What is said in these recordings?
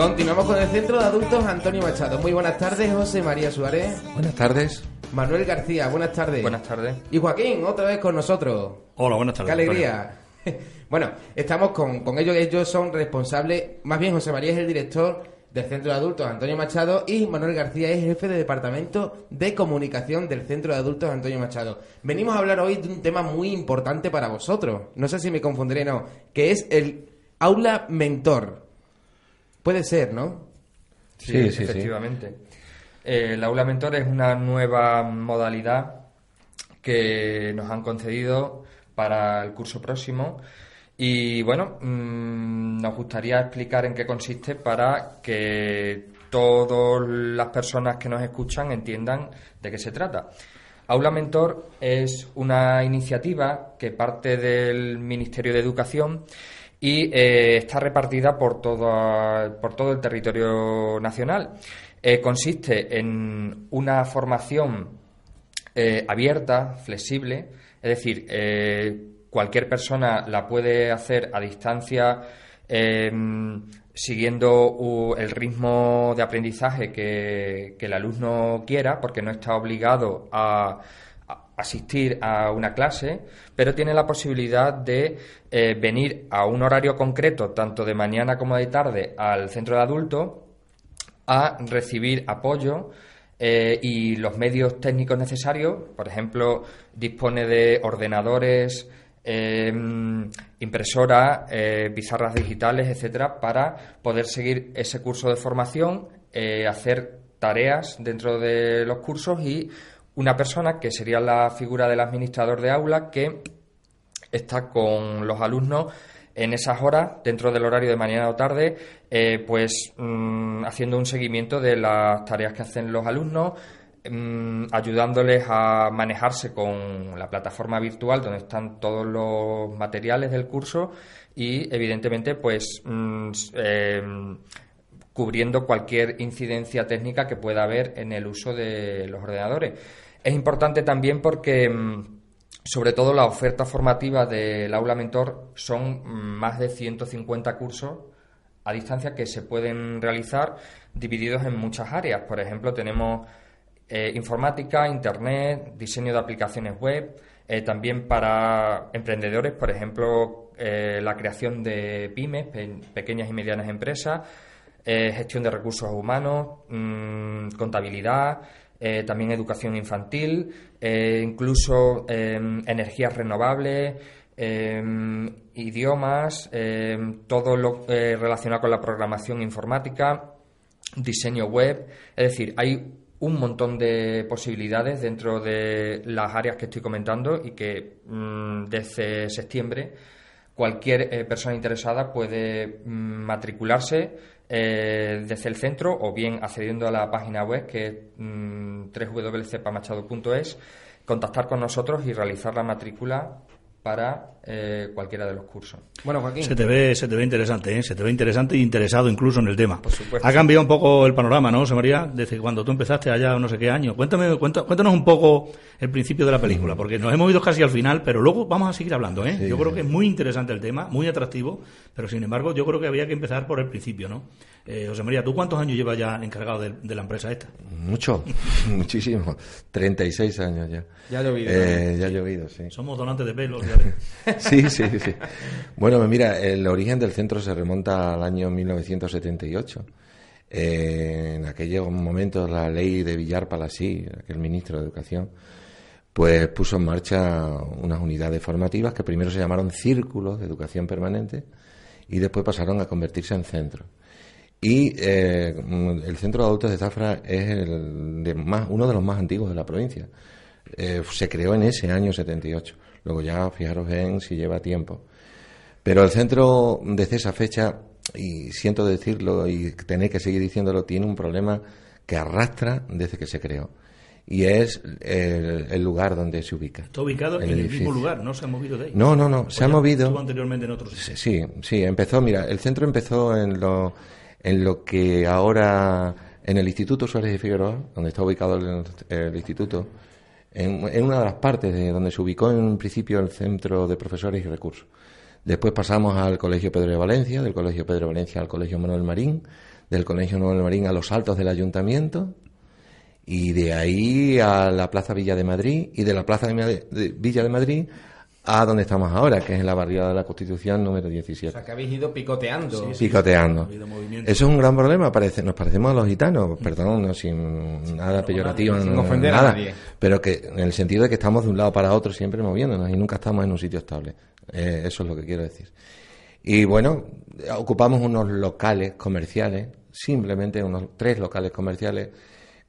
Continuamos con el Centro de Adultos Antonio Machado. Muy buenas tardes, José María Suárez. Buenas tardes. Manuel García, buenas tardes. Buenas tardes. Y Joaquín, otra vez con nosotros. Hola, buenas tardes. Qué alegría. bueno, estamos con, con ellos. Ellos son responsables, más bien José María es el director del Centro de Adultos Antonio Machado y Manuel García es jefe de departamento de comunicación del Centro de Adultos Antonio Machado. Venimos a hablar hoy de un tema muy importante para vosotros. No sé si me confundiré, no, que es el aula mentor. Puede ser, ¿no? Sí, sí, sí efectivamente. Eh, el aula mentor es una nueva modalidad que nos han concedido para el curso próximo. Y bueno, mmm, nos gustaría explicar en qué consiste para que todas las personas que nos escuchan entiendan de qué se trata. Aula Mentor es una iniciativa que parte del Ministerio de Educación y eh, está repartida por todo, por todo el territorio nacional. Eh, consiste en una formación eh, abierta, flexible, es decir, cualquier persona la puede hacer a distancia em, siguiendo el ritmo de aprendizaje que, que el alumno quiera, porque no está obligado a asistir a una clase, pero tiene la posibilidad de eh, venir a un horario concreto, tanto de mañana como de tarde, al centro de adultos, a recibir apoyo eh, y los medios técnicos necesarios. Por ejemplo, dispone de ordenadores, eh, impresoras, pizarras digitales, etcétera, para poder seguir ese curso de formación, hacer tareas dentro de los cursos y una persona que sería la figura del administrador de aula que está con los alumnos en esas horas, dentro del horario de mañana o tarde, eh, pues mm, haciendo un seguimiento de las tareas que hacen los alumnos, mm, ayudándoles a manejarse con la plataforma virtual donde están todos los materiales del curso y, evidentemente, pues mm, eh, cubriendo cualquier incidencia técnica que pueda haber en el uso de los ordenadores. Es importante también porque, mm, sobre todo, la oferta formativa del aula mentor son mm, más de 150 cursos a distancia que se pueden realizar divididos en muchas áreas. Por ejemplo, tenemos eh, informática, internet, diseño de aplicaciones web, eh, también para emprendedores, por ejemplo, eh, la creación de pymes, pequeñas y medianas empresas, gestión de recursos humanos, mm, contabilidad, eh, también educación infantil, eh, incluso em, energías renovables, em, idiomas, em, todo lo eh, relacionado con la programación informática, diseño web, es decir, hay un montón de posibilidades dentro de las áreas que estoy comentando y que mm, desde septiembre cualquier persona interesada puede mm, matricularse eh, desde el centro o bien accediendo a la página web que es www.cepamachado.es, contactar con nosotros y realizar la matrícula para eh, cualquiera de los cursos. Bueno, Joaquín. Se te ve, se te ve interesante, ¿eh? se te ve interesante e interesado incluso en el tema. Por supuesto. Ha cambiado un poco el panorama, ¿no, José María? Desde cuando tú empezaste allá no sé qué año. Cuéntame, cuéntanos un poco el principio de la película, porque nos hemos ido casi al final, pero luego vamos a seguir hablando, ¿eh? yo creo que es muy interesante el tema, muy atractivo, pero sin embargo yo creo que había que empezar por el principio, ¿no? Eh, José María, ¿tú cuántos años llevas ya encargado de, la empresa esta? Mucho, muchísimo. 36 años ya. Ya ha llovido. Eh, ya ha llovido, sí. Somos donantes de sí, sí, sí. Bueno, mira, el origen del centro se remonta al año 1978. Eh, en aquel momento la ley de Villar Palasí, aquel ministro de Educación, pues puso en marcha unas unidades formativas que primero se llamaron círculos de educación permanente y después pasaron a convertirse en centros. Y eh, el centro de adultos de Zafra es el de más, uno de los más antiguos de la provincia. Eh, se creó en ese año 78. Luego ya, fijaros en si lleva tiempo. Pero el centro desde esa fecha, y siento decirlo y tener que seguir diciéndolo, tiene un problema que arrastra desde que se creó. Y es el, lugar donde se ubica. Está ubicado en el mismo lugar, no se ha movido de ahí. No, no, no, se ha movido. Estuvo anteriormente en otros Sí, sí, empezó, mira, el centro empezó en lo, en lo que ahora, en el Instituto Suárez de Figueroa, donde está ubicado el instituto, en, una de las partes de donde se ubicó en principio el Centro de Profesores y Recursos. Después pasamos al Colegio Pedro de Valencia, del Colegio Pedro de Valencia al Colegio Manuel Marín, del Colegio Manuel Marín a los altos del Ayuntamiento, y de ahí a la Plaza Villa de Madrid, y de la Plaza de Villa de Madrid a donde estamos ahora, que es en la barriada de la Constitución número 17. O sea, que habéis ido picoteando. picoteando. Eso es un gran problema, parece, nos parecemos a los gitanos, perdón, no, sin nada peyorativo, sin ofender nada, a nadie. pero que en el sentido de que estamos de un lado para otro siempre moviéndonos y nunca estamos en un sitio estable. Eh, eso es lo que quiero decir. Y bueno, ocupamos unos locales comerciales, simplemente unos tres locales comerciales,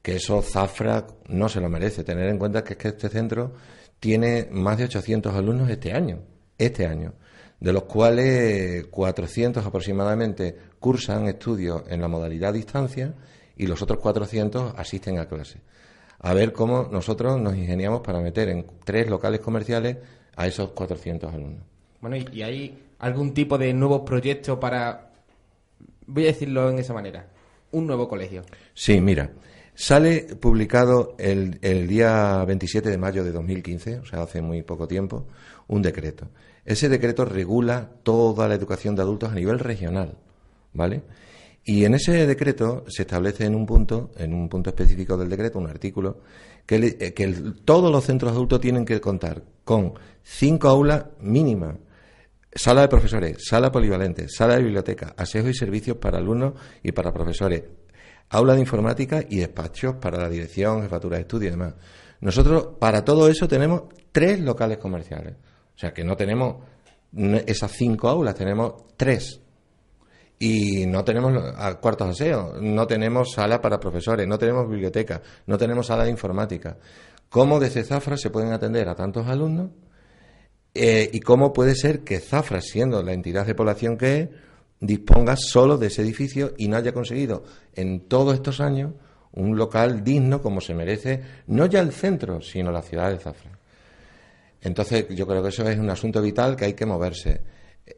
que eso Zafra no se lo merece. Tener en cuenta que es que este centro tiene más de 800 alumnos este año, este año, de los cuales 400 aproximadamente cursan estudios en la modalidad distancia y los otros 400 asisten a clase. A ver cómo nosotros nos ingeniamos para meter en tres locales comerciales a esos 400 alumnos. Bueno, ¿y hay algún tipo de nuevo proyecto para, voy a decirlo en esa manera, un nuevo colegio? Sí, mira, Sale publicado el, el, día 27 de mayo de 2015, o sea, hace muy poco tiempo, un decreto. Ese decreto regula toda la educación de adultos a nivel regional, ¿vale? Y en ese decreto se establece en un punto, en un punto específico del decreto, un artículo, que, eh, que todos los centros adultos tienen que contar con cinco aulas mínimas, sala de profesores, sala polivalente, sala de biblioteca, aseo y servicios para alumnos y para profesores, aula de informática y despachos para la dirección, jefatura de estudio y demás. Nosotros, para todo eso, tenemos tres locales comerciales. O sea, que no tenemos esas cinco aulas, tenemos tres. Y no tenemos cuartos de aseo, no tenemos sala para profesores, no tenemos biblioteca, no tenemos sala de informática. ¿Cómo desde Zafra se pueden atender a tantos alumnos? Eh, ¿Y cómo puede ser que Zafra, siendo la entidad de población que es, disponga solo de ese edificio y no haya conseguido en todos estos años un local digno como se merece, no ya el centro, sino la ciudad de Zafra. Entonces, yo creo que eso es un asunto vital que hay que moverse.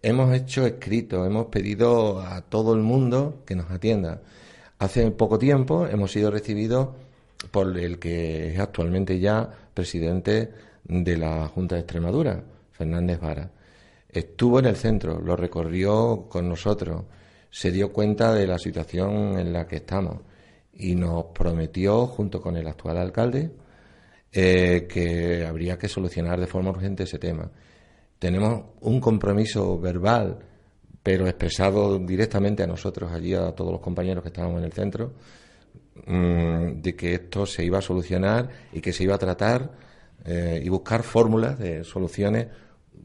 Hemos hecho escrito, hemos pedido a todo el mundo que nos atienda. Hace poco tiempo hemos sido recibidos por el que es actualmente ya presidente de la Junta de Extremadura, Fernández Vara. Estuvo en el centro, lo recorrió con nosotros, se dio cuenta de la situación en la que estamos y nos prometió, junto con el actual alcalde, eh, que habría que solucionar de forma urgente ese tema. Tenemos un compromiso verbal, pero expresado directamente a nosotros, allí a todos los compañeros que estábamos en el centro, mm, de que esto se iba a solucionar y que se iba a tratar eh, y buscar fórmulas de soluciones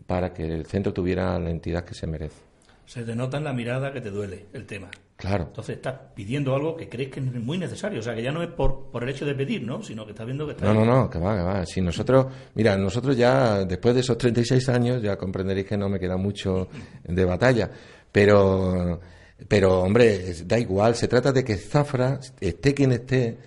para que el centro tuviera la entidad que se merece. Se te nota en la mirada que te duele el tema. Claro. Entonces estás pidiendo algo que crees que es muy necesario. O sea, que ya no es por, por el hecho de pedir, ¿no? Sino que estás viendo que está. No, no, no, que va, que va. Si nosotros, mira, nosotros ya, después de esos 36 años, ya comprenderéis que no me queda mucho de batalla. Pero, pero hombre, da igual. Se trata de que Zafra, esté quien esté,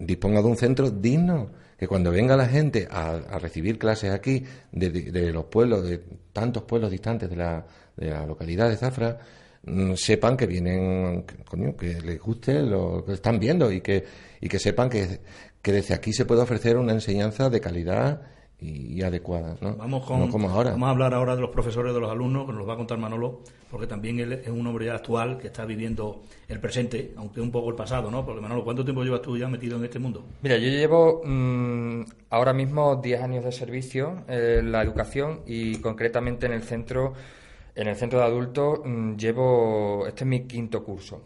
disponga de un centro digno que cuando venga la gente a, recibir clases aquí de, los pueblos, de tantos pueblos distantes de la, de la localidad de Zafra, mm, sepan que vienen, que les guste lo que están viendo y que, y que sepan que, que desde aquí se puede ofrecer una enseñanza de calidad y, adecuada, ¿no? Vamos, con, como ahora. vamos a hablar ahora de los profesores, de los alumnos, que nos lo va a contar Manolo, porque también él es un hombre ya actual que está viviendo el presente, aunque un poco el pasado, ¿no? Porque Manolo, ¿cuánto tiempo llevas tú ya metido en este mundo? Mira, yo llevo mm, ahora mismo 10 años de servicio en la educación y concretamente en el centro, en el centro de adultos mm, llevo, este es mi quinto curso.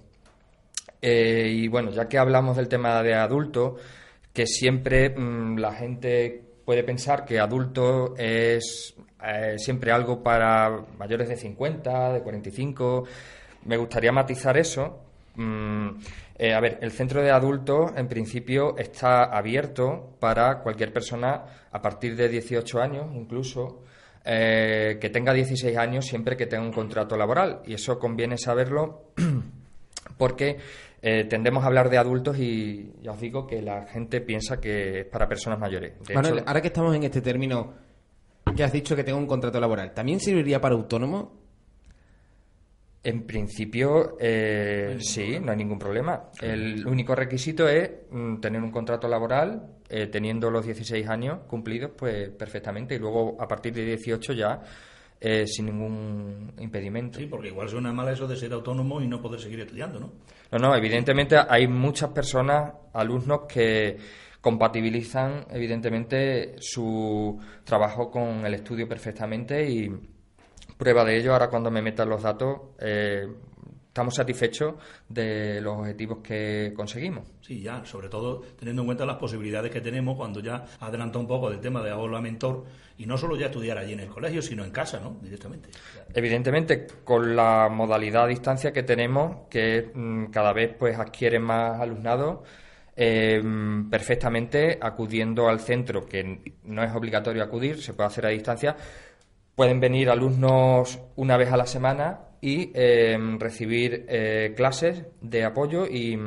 Eh, y bueno, ya que hablamos del tema de adultos, que siempre mm, la gente puede pensar que adulto es eh, siempre algo para mayores de 50, de 45. Me gustaría matizar eso Mm, eh, a ver, el centro de adultos en principio está abierto para cualquier persona a partir de 18 años, incluso. Eh, que tenga 16 años siempre que tenga un contrato laboral. Y eso conviene saberlo porque eh, tendemos a hablar de adultos y ya os digo que la gente piensa que es para personas mayores. Manuel, ahora que estamos en este término que has dicho que tengo un contrato laboral, ¿también serviría para autónomo? En principio, eh, sí, no hay ningún problema. El único requisito es mm, tener un contrato laboral, eh, teniendo los 16 años cumplidos, pues perfectamente. Y luego, a partir de 18 ya, eh, sin ningún impedimento. Sí, porque igual suena mal eso de ser autónomo y no poder seguir estudiando, ¿no? No, no, evidentemente hay muchas personas, alumnos que compatibilizan evidentemente su trabajo con el estudio perfectamente y prueba de ello ahora cuando me metan los datos eh, estamos satisfechos de los objetivos que conseguimos. Sí, ya, sobre todo teniendo en cuenta las posibilidades que tenemos cuando ya adelanta un poco del tema de aula mentor y no solo ya estudiar allí en el colegio, sino en casa, ¿no? Directamente. Evidentemente, con la modalidad a distancia que tenemos, que mm, cada vez pues adquiere más alumnados, eh, perfectamente acudiendo al centro, que no es obligatorio acudir, se puede hacer a distancia, pueden venir alumnos una vez a la semana y eh, recibir eh, clases de apoyo y,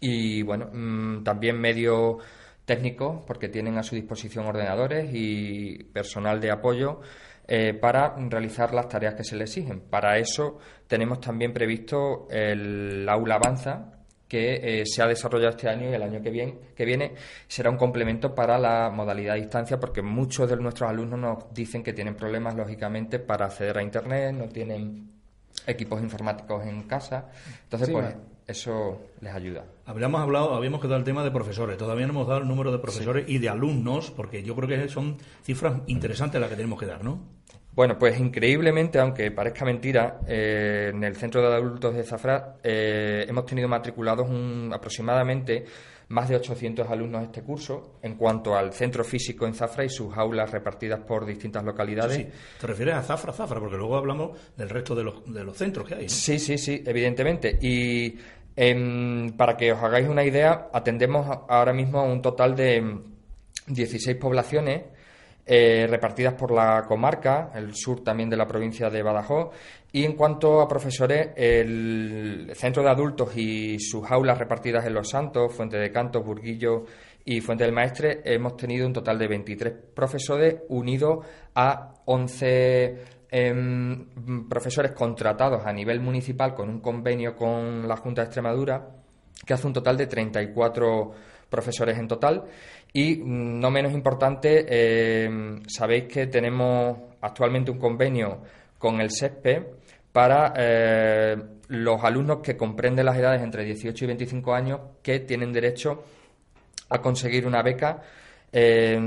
y bueno, mm, también medios técnicos, porque tienen a su disposición ordenadores y personal de apoyo eh, para realizar las tareas que se les exigen. Para eso tenemos también previsto el aula avanza, que se ha desarrollado este año y el año que viene, que viene será un complemento para la modalidad a distancia porque muchos de nuestros alumnos nos dicen que tienen problemas lógicamente para acceder a internet, no tienen equipos informáticos en casa. Entonces, pues eso les ayuda. Habíamos hablado, habíamos quedado el tema de profesores. Todavía no hemos dado el número de profesores y de alumnos, porque yo creo que son cifras interesantes las que tenemos que dar, ¿no? Bueno, pues increíblemente, aunque parezca mentira, eh, en el Centro de Adultos de Zafra eh, hemos tenido matriculados un, aproximadamente más de 800 alumnos este curso en cuanto al centro físico en Zafra y sus aulas repartidas por distintas localidades. Sí, ¿Te refieres a Zafra, Zafra? Porque luego hablamos del resto de los, de los centros que hay. Sí, sí, sí, evidentemente. Y em, para que os hagáis una idea, atendemos ahora mismo a un total de 16 poblaciones eh, repartidas por la comarca, el sur también de la provincia de Badajoz. Y en cuanto a profesores, el centro de adultos y sus aulas repartidas en Los Santos, Fuente de Cantos, Burguillo y Fuente del Maestre, hemos tenido un total de 23 profesores unidos a 11 em, profesores contratados a nivel municipal con un convenio con la Junta de Extremadura, que hace un total de 34 profesores en total. Y mm, no menos importante, eh, sabéis que tenemos actualmente un convenio con el SESPE para eh, los alumnos que comprenden las edades entre 18 y 25 años que tienen derecho a conseguir una beca eh,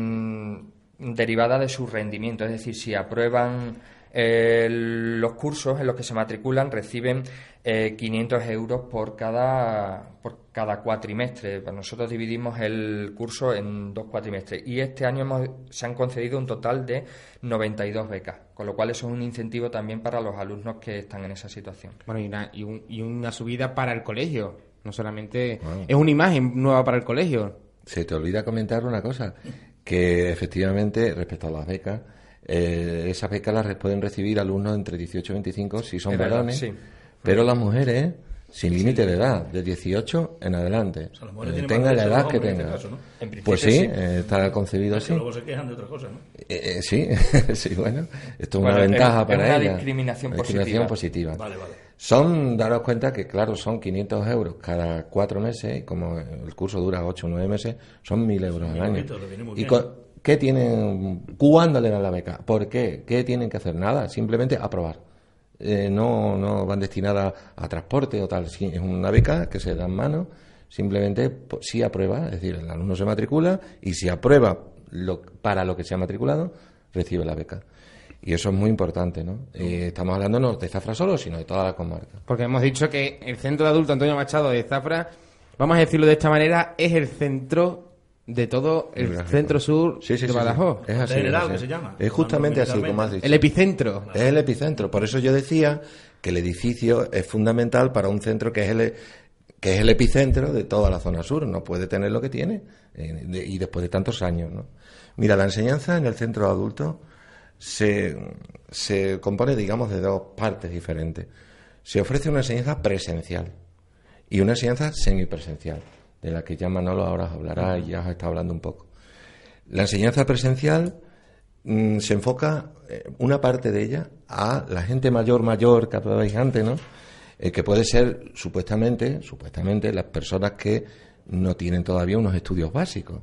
derivada de su rendimiento. Es decir, si aprueban los cursos en los que se matriculan reciben 500 euros por cada, por cada cuatrimestre. Nosotros dividimos el curso en dos cuatrimestres y este año hemos, se han concedido un total de 92 becas, con lo cual eso es un incentivo también para los alumnos que están en esa situación. Bueno, y una, y, una subida para el colegio, no solamente es una imagen nueva para el colegio. Se te olvida comentar una cosa, que efectivamente respecto a las becas, eh, esas becas las pueden recibir alumnos entre 18 y 25 si son varones, pero las mujeres sin límite de edad, de 18 en adelante. Eh, tenga la edad que este tenga. Pues sí, eh, está concebido así. luego se quejan de otra cosa, ¿no? Eh, sí, sí, bueno. Esto es una ventaja para una ella. discriminación, discriminación positiva. Son, daros cuenta que, claro, son 500 euros cada cuatro meses, y como el curso dura 8 o 9 meses, son 1.000 euros al año. ¿Y qué tienen? ¿Cuándo le dan la beca? ¿Por qué? ¿Qué tienen que hacer? Nada, simplemente aprobar. Eh, no, no van destinadas a transporte o tal. es una beca que se da en mano, simplemente si aprueba, es decir, el alumno se matricula y si aprueba lo, para lo que se ha matriculado, recibe la beca. Y eso es muy importante, ¿no? Eh, estamos hablando no de Zafra solo, sino de toda la comarca. Porque hemos dicho que el Centro de Adulto Antonio Machado de Zafra, vamos a decirlo de esta manera, es el centro de todo el centro sur de Badajoz. Es así. que se llama. Es justamente así como has dicho. El epicentro. Es el epicentro. Por eso yo decía que el edificio es fundamental para un centro que es el que es el epicentro de toda la zona sur, no puede tener lo que tiene eh, y después de tantos años. ¿no? Mira, la enseñanza en el centro adulto se, se compone, digamos, de dos partes diferentes. Se ofrece una enseñanza presencial y una enseñanza semipresencial, de la que ya Manolo ahora hablará y ya está hablando un poco. La enseñanza presencial mm, se enfoca, eh, una parte de ella, a la gente mayor, mayor, que hablabais antes, ¿no? Eh, que puede ser supuestamente, supuestamente las personas que no tienen todavía unos estudios básicos,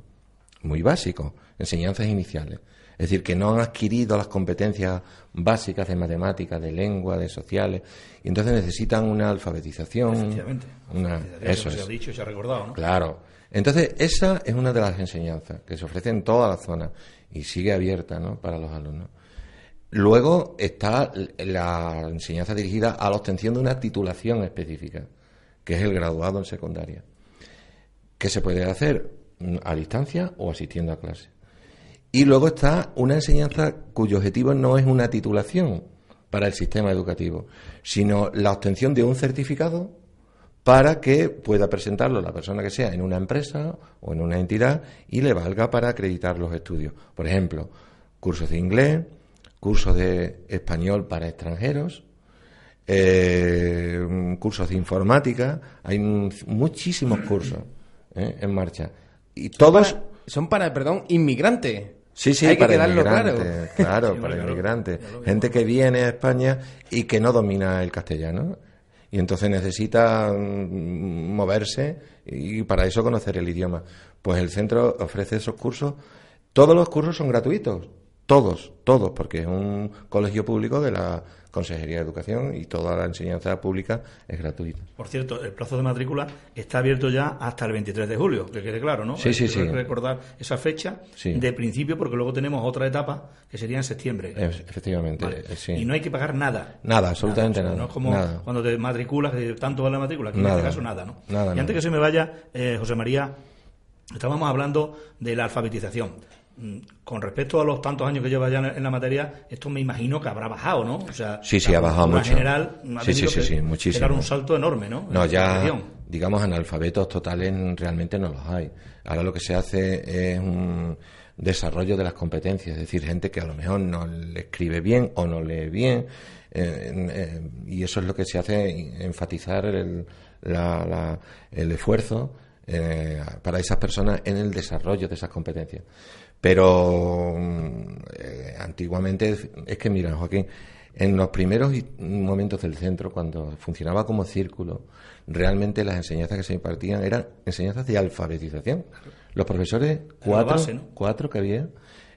muy básicos, enseñanzas iniciales. Es decir, que no han adquirido las competencias básicas de matemáticas, de lengua, de sociales, y entonces necesitan una alfabetización. Efectivamente. Una, eso se ha dicho y se ha recordado, ¿no? Claro. Entonces, esa es una de las enseñanzas que se ofrece en toda la zona y sigue abierta ¿no? para los alumnos. Luego está la enseñanza dirigida a la obtención de una titulación específica, que es el graduado en secundaria, que se puede hacer a distancia o asistiendo a clase. Y luego está una enseñanza cuyo objetivo no es una titulación para el sistema educativo, sino la obtención de un certificado para que pueda presentarlo la persona que sea en una empresa o en una entidad y le valga para acreditar los estudios. Por ejemplo, cursos de inglés, cursos de español para extranjeros, eh, cursos de informática, hay muchísimos cursos eh, en marcha. Y todos... son para, perdón, inmigrantes. Sí, sí, para inmigrantes, claro, para inmigrantes. Gente que viene a España y que no domina el castellano. Y entonces necesita mm, moverse y para eso conocer el idioma. Pues el centro ofrece esos cursos. Todos los cursos son gratuitos, todos, todos, porque es un colegio público de la Consejería de Educación y toda la enseñanza pública es gratuita. Por cierto, el plazo de matrícula está abierto ya hasta el 23 de julio, que quede claro, ¿no? Sí, sí, sí. recordar esa fecha de principio porque luego tenemos otra etapa que sería en septiembre. efectivamente, eh, Y no hay que pagar nada. Nada, absolutamente nada. no es como cuando te matriculas, tanto vale la matrícula, aquí en este caso nada, ¿no? Nada, y antes que se me vaya, eh, José María, estábamos hablando de la alfabetización. Mm, con respecto a los tantos años que lleva ya en la materia, esto me imagino que habrá bajado, ¿no? O sea, sí, sí, ha bajado mucho. general ha sí, sí, sí, sí, muchísimo. dar un salto enorme, ¿no? No, ya, digamos, analfabetos totales realmente no los hay. Ahora lo que se hace es un desarrollo de las competencias, es decir, gente que a lo mejor no le escribe bien o no lee bien, eh, eh, y eso es lo que se hace, enfatizar el, el esfuerzo eh, para esas personas en el desarrollo de esas competencias. Pero eh, antiguamente es que, mira, Joaquín, en los primeros momentos del centro, cuando funcionaba como círculo, realmente las enseñanzas que se impartían eran enseñanzas de alfabetización. Los profesores, cuatro, cuatro que había,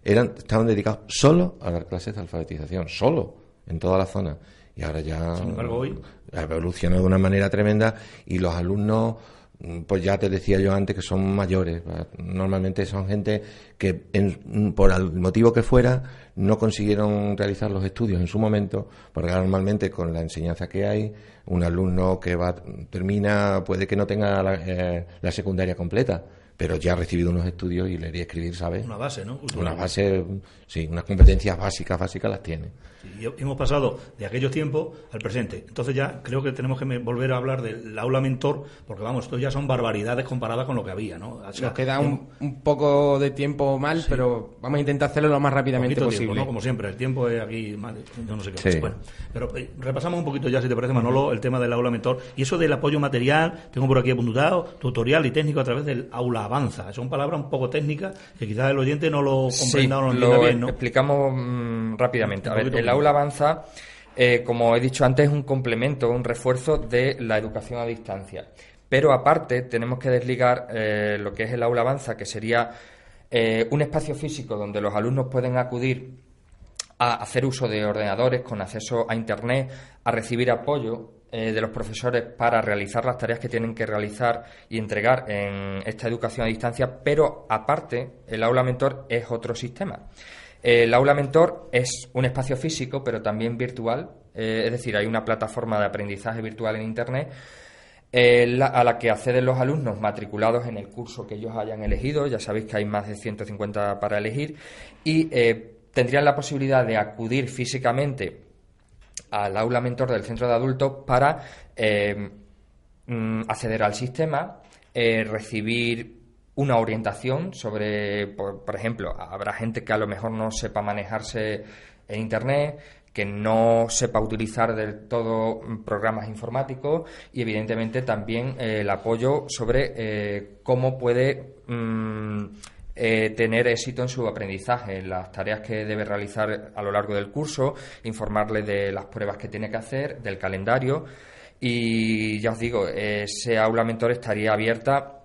eran, estaban dedicados solo a dar clases de alfabetización, solo, en toda la zona. Y ahora ya Sin embargo, hoy... ha evolucionado de una manera tremenda y los alumnos pues ya te decía yo antes que son mayores. Normalmente son gente que, por el motivo que fuera, no consiguieron realizar los estudios en su momento, porque normalmente con la enseñanza que hay, un alumno que va termina puede que no tenga la, eh, la secundaria completa, pero ya ha recibido unos estudios y leer y escribir, ¿sabes? Una base, ¿no? Una base, sí, unas competencias básicas, básicas las tiene. Y hemos pasado de aquellos tiempos al presente. Entonces ya creo que tenemos que volver a hablar del aula mentor, porque vamos, esto ya son barbaridades comparadas con lo que había, ¿no? Nos queda un, un, poco de tiempo mal, pero vamos a intentar hacerlo lo más rápidamente posible. ¿no? Como siempre, el tiempo es aquí, yo no sé qué. Bueno, pero eh, repasamos un poquito ya, si te parece, Manolo, el tema del aula mentor. Y eso del apoyo material, tengo por aquí apuntado, tutorial y técnico a través del aula avanza. Son palabras un poco técnicas que quizás el oyente no lo comprenda o no lo entienda bien, ¿no? explicamos mm, rápidamente. A ver, el aula avanza, eh, como he dicho antes, es un complemento, un refuerzo de la educación a distancia. Pero aparte tenemos que desligar eh, lo que es el aula avanza, que sería eh, un espacio físico donde los alumnos pueden acudir a hacer uso de ordenadores con acceso a Internet, a recibir apoyo de los profesores para realizar las tareas que tienen que realizar y entregar en esta educación a distancia, pero aparte, el aula mentor es otro sistema. El aula mentor es un espacio físico, pero también virtual, eh, es decir, hay una plataforma de aprendizaje virtual en Internet a la que acceden los alumnos matriculados en el curso que ellos hayan elegido. Ya sabéis que hay más de 150 para elegir. Y tendrían la posibilidad de acudir físicamente al aula mentor del centro de adultos para mm, acceder al sistema, recibir una orientación sobre, por, ejemplo, habrá gente que a lo mejor no sepa manejarse en Internet, que no sepa utilizar del todo programas informáticos y evidentemente también eh, el apoyo sobre eh, cómo puede mm, eh, tener éxito en su aprendizaje, en las tareas que debe realizar a lo largo del curso, informarle de las pruebas que tiene que hacer, del calendario. Y ya os digo, ese aula mentor estaría abierta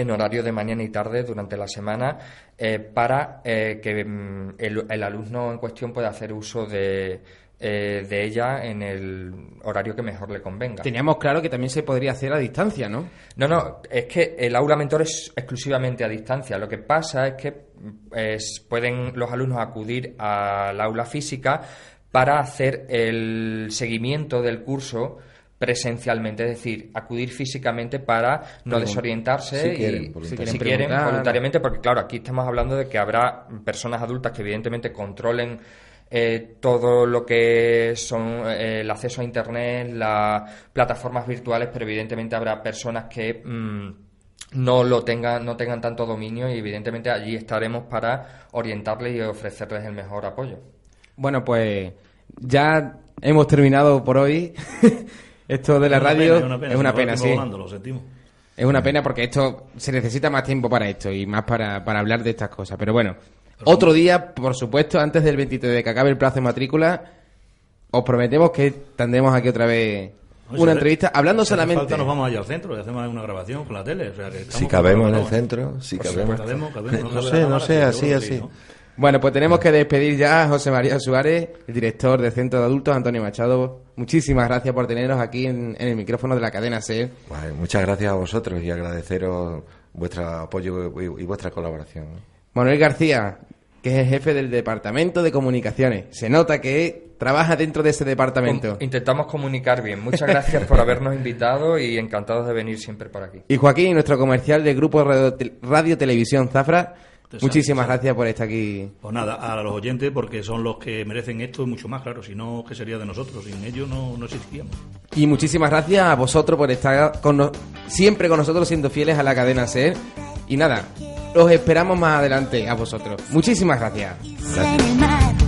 en horario de mañana y tarde durante la semana eh, para eh, que mm, el, alumno en cuestión pueda hacer uso de, eh, de ella en el horario que mejor le convenga. Teníamos claro que también se podría hacer a distancia, ¿no? No, no, es que el aula mentor es exclusivamente a distancia. Lo que pasa es que mm, pueden los alumnos acudir al aula física para hacer el seguimiento del curso presencialmente, es decir, acudir físicamente para no desorientarse si quieren, y voluntariamente. si quieren voluntariamente, porque claro, aquí estamos hablando de que habrá personas adultas que evidentemente controlen eh, todo lo que son eh, el acceso a internet, las plataformas virtuales, pero evidentemente habrá personas que mm, no lo tengan, no tengan tanto dominio y evidentemente allí estaremos para orientarles y ofrecerles el mejor apoyo. Bueno, pues ya hemos terminado por hoy. Esto de la radio es una pena, sí. Es una pena porque esto se necesita más tiempo para esto y más para, hablar de estas cosas. Pero bueno, otro día, por supuesto, antes del 23 de que acabe el plazo de matrícula, os prometemos que tendremos aquí otra vez una entrevista hablando solamente. Falta nos vamos allá al centro y hacemos una grabación con la tele. si cabemos en el centro, si cabemos. no sé, no sé, así, así. Bueno, pues tenemos que despedir ya a José María Suárez, el director del Centro de Adultos, Antonio Machado. Muchísimas gracias por teneros aquí en, el micrófono de la cadena SER. muchas gracias a vosotros y agradeceros vuestro apoyo y, vuestra colaboración. Manuel García, que es el jefe del Departamento de Comunicaciones. Se nota que trabaja dentro de ese departamento. Intentamos comunicar bien. Muchas gracias por habernos invitado y encantados de venir siempre por aquí. Y Joaquín, nuestro comercial del Grupo Radio, Radio Televisión Zafra Muchísimas gracias por estar aquí. Pues nada, a los oyentes, porque son los que merecen esto mucho más, claro, si no, ¿qué sería de nosotros? Sin ellos no, no existíamos. Y muchísimas gracias a vosotros por estar con siempre con nosotros siendo fieles a la cadena SER. Y nada, los esperamos más adelante a vosotros. Muchísimas gracias. gracias.